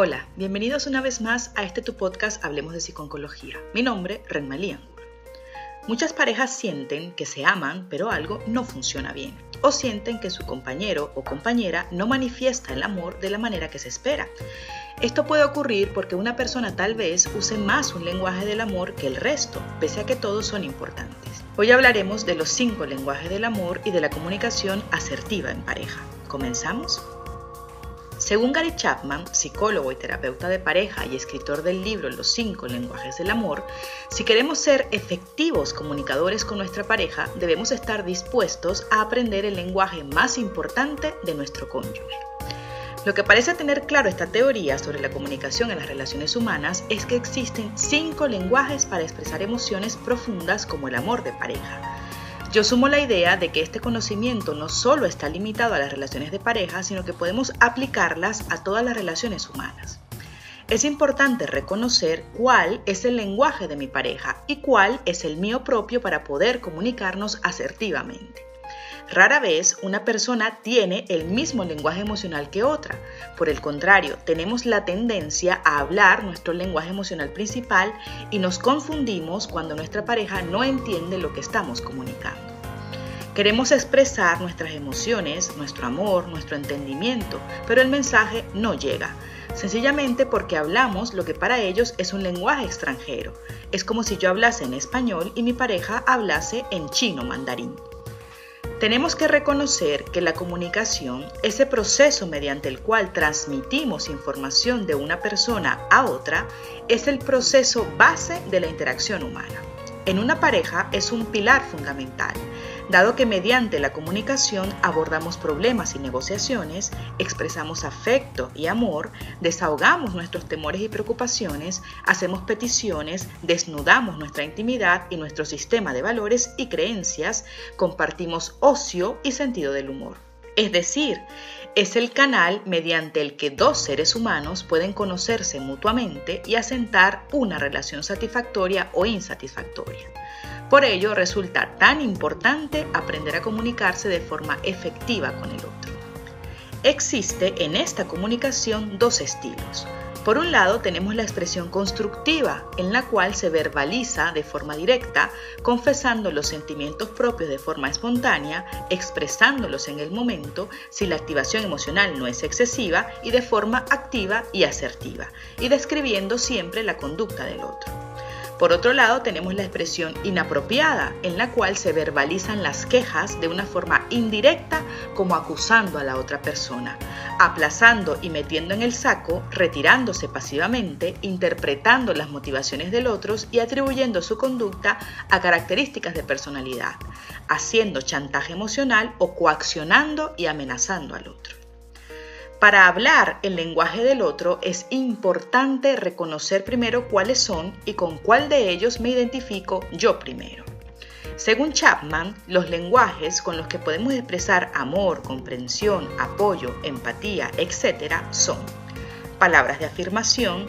Hola, bienvenidos una vez más a este tu podcast Hablemos de Psiconcología. Mi nombre, Renmalí Muchas parejas sienten que se aman, pero algo no funciona bien. O sienten que su compañero o compañera no manifiesta el amor de la manera que se espera. Esto puede ocurrir porque una persona tal vez use más un lenguaje del amor que el resto, pese a que todos son importantes. Hoy hablaremos de los cinco lenguajes del amor y de la comunicación asertiva en pareja. ¿Comenzamos? Según Gary Chapman, psicólogo y terapeuta de pareja y escritor del libro Los cinco lenguajes del amor, si queremos ser efectivos comunicadores con nuestra pareja, debemos estar dispuestos a aprender el lenguaje más importante de nuestro cónyuge. Lo que parece tener claro esta teoría sobre la comunicación en las relaciones humanas es que existen cinco lenguajes para expresar emociones profundas como el amor de pareja yo sumo la idea de que este conocimiento no solo está limitado a las relaciones de pareja, sino que podemos aplicarlas a todas las relaciones humanas. Es importante reconocer cuál es el lenguaje de mi pareja y cuál es el mío propio para poder comunicarnos asertivamente. Rara vez una persona tiene el mismo lenguaje emocional que otra. Por el contrario, tenemos la tendencia a hablar nuestro lenguaje emocional principal y nos confundimos cuando nuestra pareja no entiende lo que estamos comunicando. Queremos expresar nuestras emociones, nuestro amor, nuestro entendimiento, pero el mensaje no llega, sencillamente porque hablamos lo que para ellos es un lenguaje extranjero. Es como si yo hablase en español y mi pareja hablase en chino mandarín. Tenemos que reconocer que la comunicación, ese proceso mediante el cual transmitimos información de una persona a otra, es el proceso base de la interacción humana. En una pareja es un pilar fundamental dado que mediante la comunicación abordamos problemas y negociaciones, expresamos afecto y amor, desahogamos nuestros temores y preocupaciones, hacemos peticiones, desnudamos nuestra intimidad y nuestro sistema de valores y creencias, compartimos ocio y sentido del humor. Es decir, es el canal mediante el que dos seres humanos pueden conocerse mutuamente y asentar una relación satisfactoria o insatisfactoria. Por ello resulta tan importante aprender a comunicarse de forma efectiva con el otro. Existe en esta comunicación dos estilos. Por un lado tenemos la expresión constructiva, en la cual se verbaliza de forma directa, confesando los sentimientos propios de forma espontánea, expresándolos en el momento si la activación emocional no es excesiva y de forma activa y asertiva, y describiendo siempre la conducta del otro. Por otro lado, tenemos la expresión inapropiada, en la cual se verbalizan las quejas de una forma indirecta como acusando a la otra persona, aplazando y metiendo en el saco, retirándose pasivamente, interpretando las motivaciones del otro y atribuyendo su conducta a características de personalidad, haciendo chantaje emocional o coaccionando y amenazando al otro. Para hablar el lenguaje del otro es importante reconocer primero cuáles son y con cuál de ellos me identifico yo primero. Según Chapman, los lenguajes con los que podemos expresar amor, comprensión, apoyo, empatía, etc. son palabras de afirmación,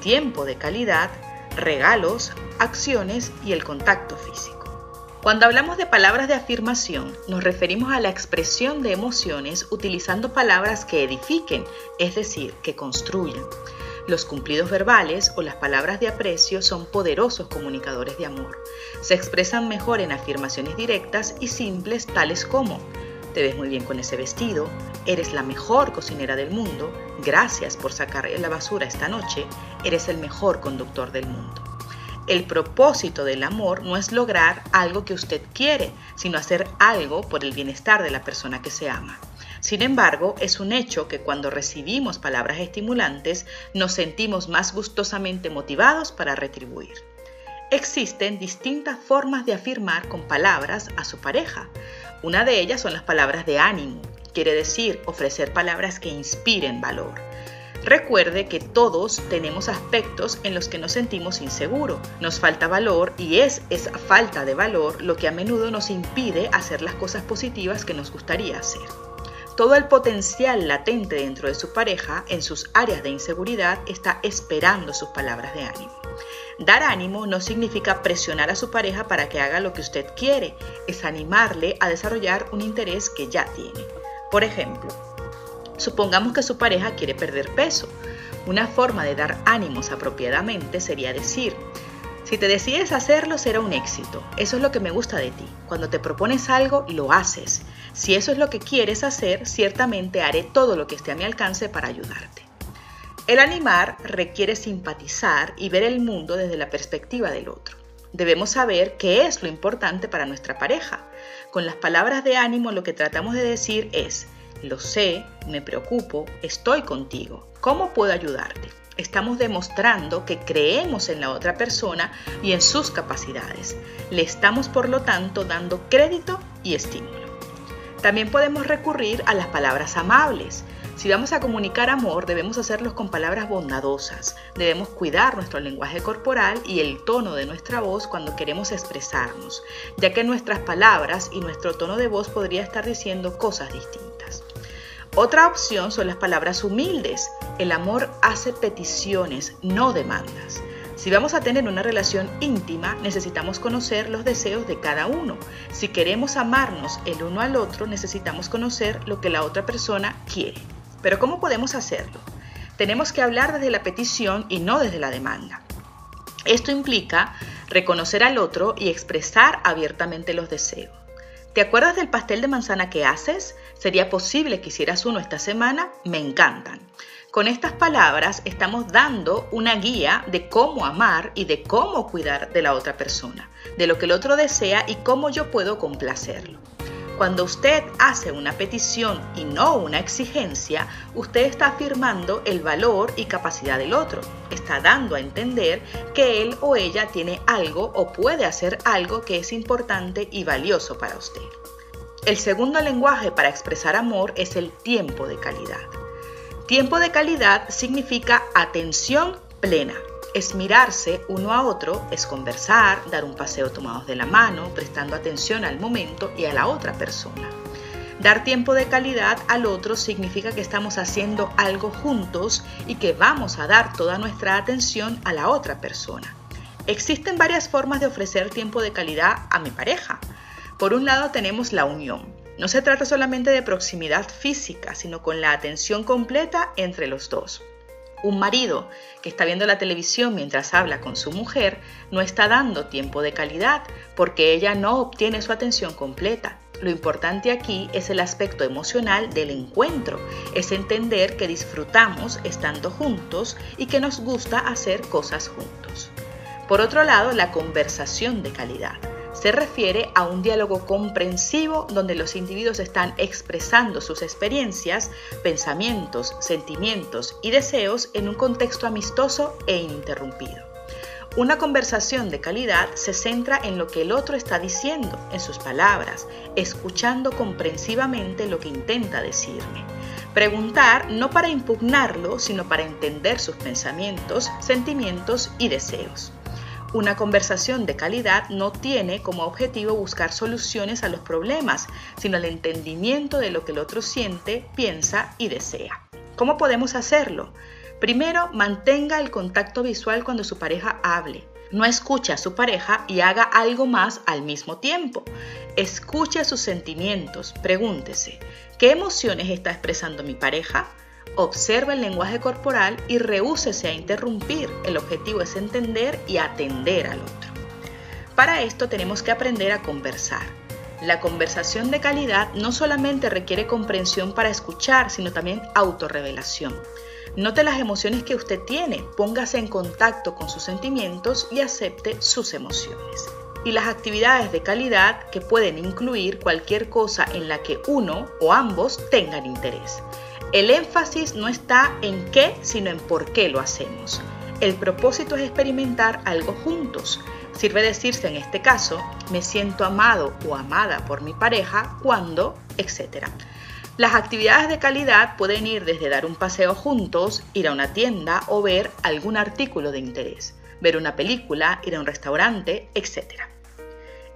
tiempo de calidad, regalos, acciones y el contacto físico. Cuando hablamos de palabras de afirmación, nos referimos a la expresión de emociones utilizando palabras que edifiquen, es decir, que construyan. Los cumplidos verbales o las palabras de aprecio son poderosos comunicadores de amor. Se expresan mejor en afirmaciones directas y simples tales como te ves muy bien con ese vestido, eres la mejor cocinera del mundo, gracias por sacar la basura esta noche, eres el mejor conductor del mundo. El propósito del amor no es lograr algo que usted quiere, sino hacer algo por el bienestar de la persona que se ama. Sin embargo, es un hecho que cuando recibimos palabras estimulantes nos sentimos más gustosamente motivados para retribuir. Existen distintas formas de afirmar con palabras a su pareja. Una de ellas son las palabras de ánimo, quiere decir ofrecer palabras que inspiren valor. Recuerde que todos tenemos aspectos en los que nos sentimos inseguros, nos falta valor y es esa falta de valor lo que a menudo nos impide hacer las cosas positivas que nos gustaría hacer. Todo el potencial latente dentro de su pareja en sus áreas de inseguridad está esperando sus palabras de ánimo. Dar ánimo no significa presionar a su pareja para que haga lo que usted quiere, es animarle a desarrollar un interés que ya tiene. Por ejemplo, Supongamos que su pareja quiere perder peso. Una forma de dar ánimos apropiadamente sería decir, si te decides hacerlo será un éxito. Eso es lo que me gusta de ti. Cuando te propones algo, lo haces. Si eso es lo que quieres hacer, ciertamente haré todo lo que esté a mi alcance para ayudarte. El animar requiere simpatizar y ver el mundo desde la perspectiva del otro. Debemos saber qué es lo importante para nuestra pareja. Con las palabras de ánimo lo que tratamos de decir es, lo sé, me preocupo, estoy contigo, ¿cómo puedo ayudarte? Estamos demostrando que creemos en la otra persona y en sus capacidades. Le estamos, por lo tanto, dando crédito y estímulo. También podemos recurrir a las palabras amables. Si vamos a comunicar amor, debemos hacerlo con palabras bondadosas. Debemos cuidar nuestro lenguaje corporal y el tono de nuestra voz cuando queremos expresarnos, ya que nuestras palabras y nuestro tono de voz podría estar diciendo cosas distintas. Otra opción son las palabras humildes. El amor hace peticiones, no demandas. Si vamos a tener una relación íntima, necesitamos conocer los deseos de cada uno. Si queremos amarnos el uno al otro, necesitamos conocer lo que la otra persona quiere. Pero ¿cómo podemos hacerlo? Tenemos que hablar desde la petición y no desde la demanda. Esto implica reconocer al otro y expresar abiertamente los deseos. ¿Te acuerdas del pastel de manzana que haces? ¿Sería posible que hicieras uno esta semana? Me encantan. Con estas palabras estamos dando una guía de cómo amar y de cómo cuidar de la otra persona, de lo que el otro desea y cómo yo puedo complacerlo. Cuando usted hace una petición y no una exigencia, usted está afirmando el valor y capacidad del otro. Está dando a entender que él o ella tiene algo o puede hacer algo que es importante y valioso para usted. El segundo lenguaje para expresar amor es el tiempo de calidad. Tiempo de calidad significa atención plena, es mirarse uno a otro, es conversar, dar un paseo tomados de la mano, prestando atención al momento y a la otra persona. Dar tiempo de calidad al otro significa que estamos haciendo algo juntos y que vamos a dar toda nuestra atención a la otra persona. Existen varias formas de ofrecer tiempo de calidad a mi pareja. Por un lado tenemos la unión. No se trata solamente de proximidad física, sino con la atención completa entre los dos. Un marido que está viendo la televisión mientras habla con su mujer no está dando tiempo de calidad porque ella no obtiene su atención completa. Lo importante aquí es el aspecto emocional del encuentro, es entender que disfrutamos estando juntos y que nos gusta hacer cosas juntos. Por otro lado, la conversación de calidad se refiere a un diálogo comprensivo donde los individuos están expresando sus experiencias, pensamientos, sentimientos y deseos en un contexto amistoso e ininterrumpido. Una conversación de calidad se centra en lo que el otro está diciendo, en sus palabras, escuchando comprensivamente lo que intenta decirme. Preguntar no para impugnarlo, sino para entender sus pensamientos, sentimientos y deseos. Una conversación de calidad no tiene como objetivo buscar soluciones a los problemas, sino el entendimiento de lo que el otro siente, piensa y desea. ¿Cómo podemos hacerlo? Primero, mantenga el contacto visual cuando su pareja hable. No escuche a su pareja y haga algo más al mismo tiempo. Escuche sus sentimientos. Pregúntese, ¿qué emociones está expresando mi pareja? Observa el lenguaje corporal y rehúsese a interrumpir. El objetivo es entender y atender al otro. Para esto tenemos que aprender a conversar. La conversación de calidad no solamente requiere comprensión para escuchar, sino también autorrevelación. Note las emociones que usted tiene, póngase en contacto con sus sentimientos y acepte sus emociones. Y las actividades de calidad que pueden incluir cualquier cosa en la que uno o ambos tengan interés. El énfasis no está en qué, sino en por qué lo hacemos. El propósito es experimentar algo juntos. Sirve decirse en este caso, me siento amado o amada por mi pareja cuando, etc. Las actividades de calidad pueden ir desde dar un paseo juntos, ir a una tienda o ver algún artículo de interés, ver una película, ir a un restaurante, etc.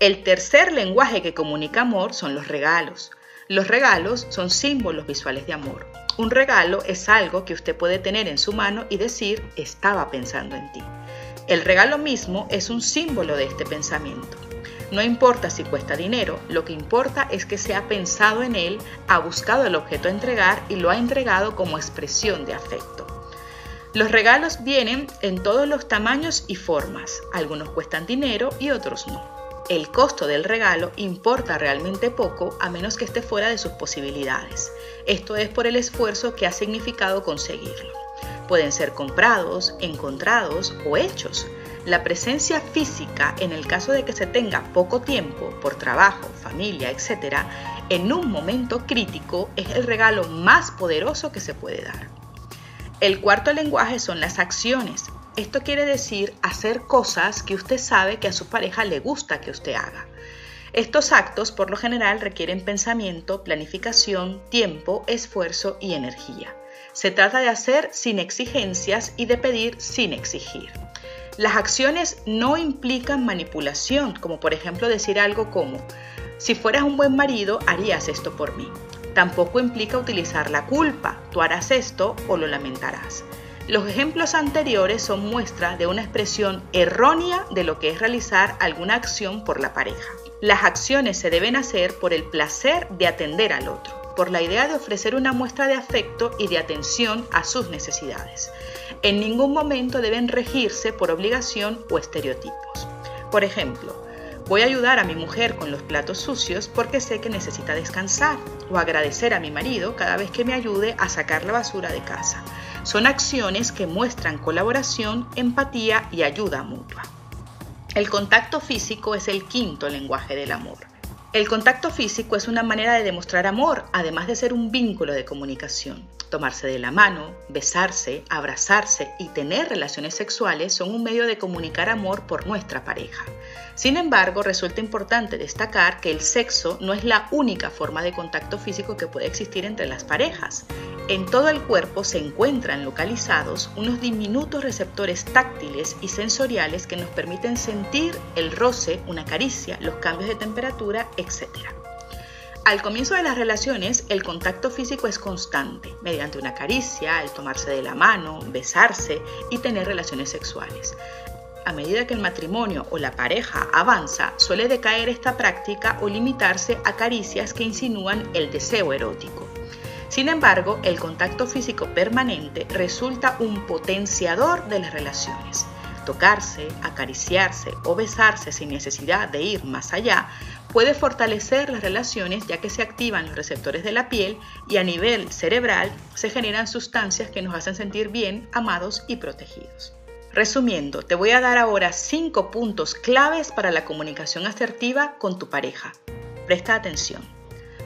El tercer lenguaje que comunica amor son los regalos. Los regalos son símbolos visuales de amor. Un regalo es algo que usted puede tener en su mano y decir, estaba pensando en ti. El regalo mismo es un símbolo de este pensamiento. No importa si cuesta dinero, lo que importa es que se ha pensado en él, ha buscado el objeto a entregar y lo ha entregado como expresión de afecto. Los regalos vienen en todos los tamaños y formas. Algunos cuestan dinero y otros no. El costo del regalo importa realmente poco a menos que esté fuera de sus posibilidades. Esto es por el esfuerzo que ha significado conseguirlo. Pueden ser comprados, encontrados o hechos. La presencia física, en el caso de que se tenga poco tiempo por trabajo, familia, etc., en un momento crítico es el regalo más poderoso que se puede dar. El cuarto lenguaje son las acciones. Esto quiere decir hacer cosas que usted sabe que a su pareja le gusta que usted haga. Estos actos por lo general requieren pensamiento, planificación, tiempo, esfuerzo y energía. Se trata de hacer sin exigencias y de pedir sin exigir. Las acciones no implican manipulación, como por ejemplo decir algo como, si fueras un buen marido, harías esto por mí. Tampoco implica utilizar la culpa, tú harás esto o lo lamentarás. Los ejemplos anteriores son muestra de una expresión errónea de lo que es realizar alguna acción por la pareja. Las acciones se deben hacer por el placer de atender al otro, por la idea de ofrecer una muestra de afecto y de atención a sus necesidades. En ningún momento deben regirse por obligación o estereotipos. Por ejemplo, Voy a ayudar a mi mujer con los platos sucios porque sé que necesita descansar o agradecer a mi marido cada vez que me ayude a sacar la basura de casa. Son acciones que muestran colaboración, empatía y ayuda mutua. El contacto físico es el quinto lenguaje del amor. El contacto físico es una manera de demostrar amor, además de ser un vínculo de comunicación. Tomarse de la mano, besarse, abrazarse y tener relaciones sexuales son un medio de comunicar amor por nuestra pareja. Sin embargo, resulta importante destacar que el sexo no es la única forma de contacto físico que puede existir entre las parejas. En todo el cuerpo se encuentran localizados unos diminutos receptores táctiles y sensoriales que nos permiten sentir el roce, una caricia, los cambios de temperatura, etc. Al comienzo de las relaciones, el contacto físico es constante, mediante una caricia, el tomarse de la mano, besarse y tener relaciones sexuales. A medida que el matrimonio o la pareja avanza, suele decaer esta práctica o limitarse a caricias que insinúan el deseo erótico. Sin embargo, el contacto físico permanente resulta un potenciador de las relaciones. Tocarse, acariciarse o besarse sin necesidad de ir más allá puede fortalecer las relaciones ya que se activan los receptores de la piel y a nivel cerebral se generan sustancias que nos hacen sentir bien, amados y protegidos. Resumiendo, te voy a dar ahora 5 puntos claves para la comunicación asertiva con tu pareja. Presta atención.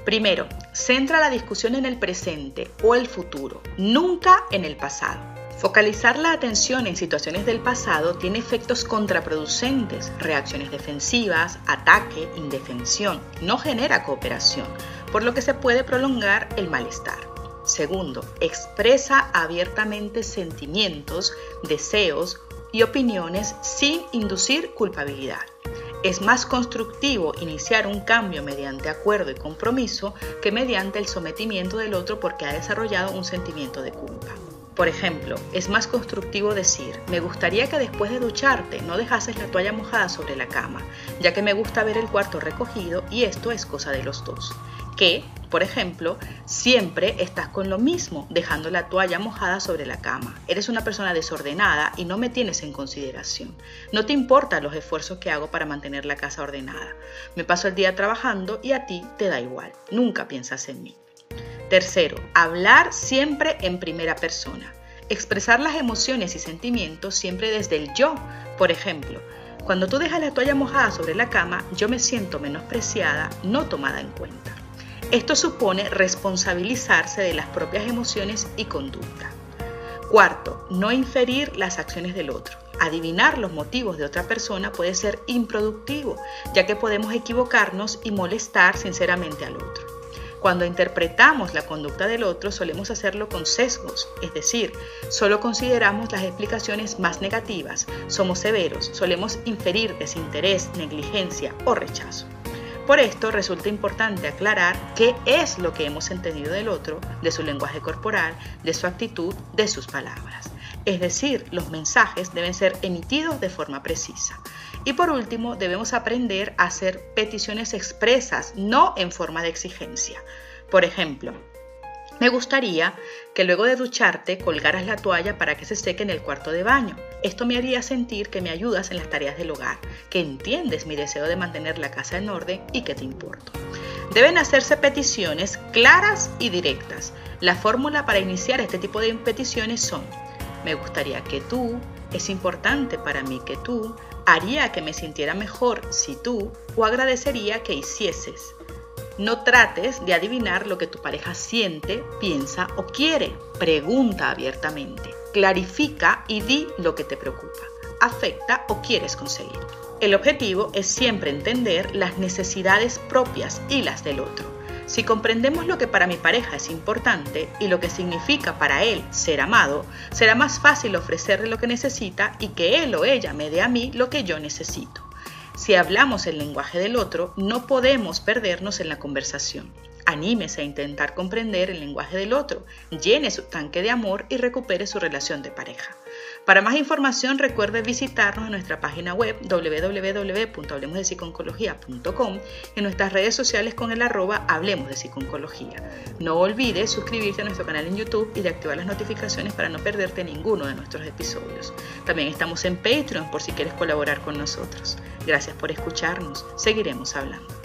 Primero, centra la discusión en el presente o el futuro, nunca en el pasado. Focalizar la atención en situaciones del pasado tiene efectos contraproducentes, reacciones defensivas, ataque, indefensión, no genera cooperación, por lo que se puede prolongar el malestar. Segundo, expresa abiertamente sentimientos, deseos y opiniones sin inducir culpabilidad. Es más constructivo iniciar un cambio mediante acuerdo y compromiso que mediante el sometimiento del otro porque ha desarrollado un sentimiento de culpa. Por ejemplo, es más constructivo decir, me gustaría que después de ducharte no dejases la toalla mojada sobre la cama, ya que me gusta ver el cuarto recogido y esto es cosa de los dos. Que, por ejemplo, siempre estás con lo mismo, dejando la toalla mojada sobre la cama. Eres una persona desordenada y no me tienes en consideración. No te importan los esfuerzos que hago para mantener la casa ordenada. Me paso el día trabajando y a ti te da igual. Nunca piensas en mí. Tercero, hablar siempre en primera persona. Expresar las emociones y sentimientos siempre desde el yo. Por ejemplo, cuando tú dejas la toalla mojada sobre la cama, yo me siento menospreciada, no tomada en cuenta. Esto supone responsabilizarse de las propias emociones y conducta. Cuarto, no inferir las acciones del otro. Adivinar los motivos de otra persona puede ser improductivo, ya que podemos equivocarnos y molestar sinceramente al otro. Cuando interpretamos la conducta del otro solemos hacerlo con sesgos, es decir, solo consideramos las explicaciones más negativas, somos severos, solemos inferir desinterés, negligencia o rechazo. Por esto resulta importante aclarar qué es lo que hemos entendido del otro, de su lenguaje corporal, de su actitud, de sus palabras. Es decir, los mensajes deben ser emitidos de forma precisa. Y por último, debemos aprender a hacer peticiones expresas, no en forma de exigencia. Por ejemplo, Me gustaría que luego de ducharte colgaras la toalla para que se seque en el cuarto de baño. Esto me haría sentir que me ayudas en las tareas del hogar, que entiendes mi deseo de mantener la casa en orden y que te importo. Deben hacerse peticiones claras y directas. La fórmula para iniciar este tipo de peticiones son, me gustaría que tú, es importante para mí que tú, haría que me sintiera mejor si tú, o agradecería que hicieses. No trates de adivinar lo que tu pareja siente, piensa o quiere. Pregunta abiertamente. Clarifica y di lo que te preocupa, afecta o quieres conseguir. El objetivo es siempre entender las necesidades propias y las del otro. Si comprendemos lo que para mi pareja es importante y lo que significa para él ser amado, será más fácil ofrecerle lo que necesita y que él o ella me dé a mí lo que yo necesito. Si hablamos el lenguaje del otro, no podemos perdernos en la conversación. Anímese a intentar comprender el lenguaje del otro, llene su tanque de amor y recupere su relación de pareja. Para más información recuerde visitarnos en nuestra página web www.hablemosdepsiconcología.com en nuestras redes sociales con el arroba Hablemos de Psiconcología. No olvides suscribirte a nuestro canal en YouTube y de activar las notificaciones para no perderte ninguno de nuestros episodios. También estamos en Patreon por si quieres colaborar con nosotros. Gracias por escucharnos. Seguiremos hablando.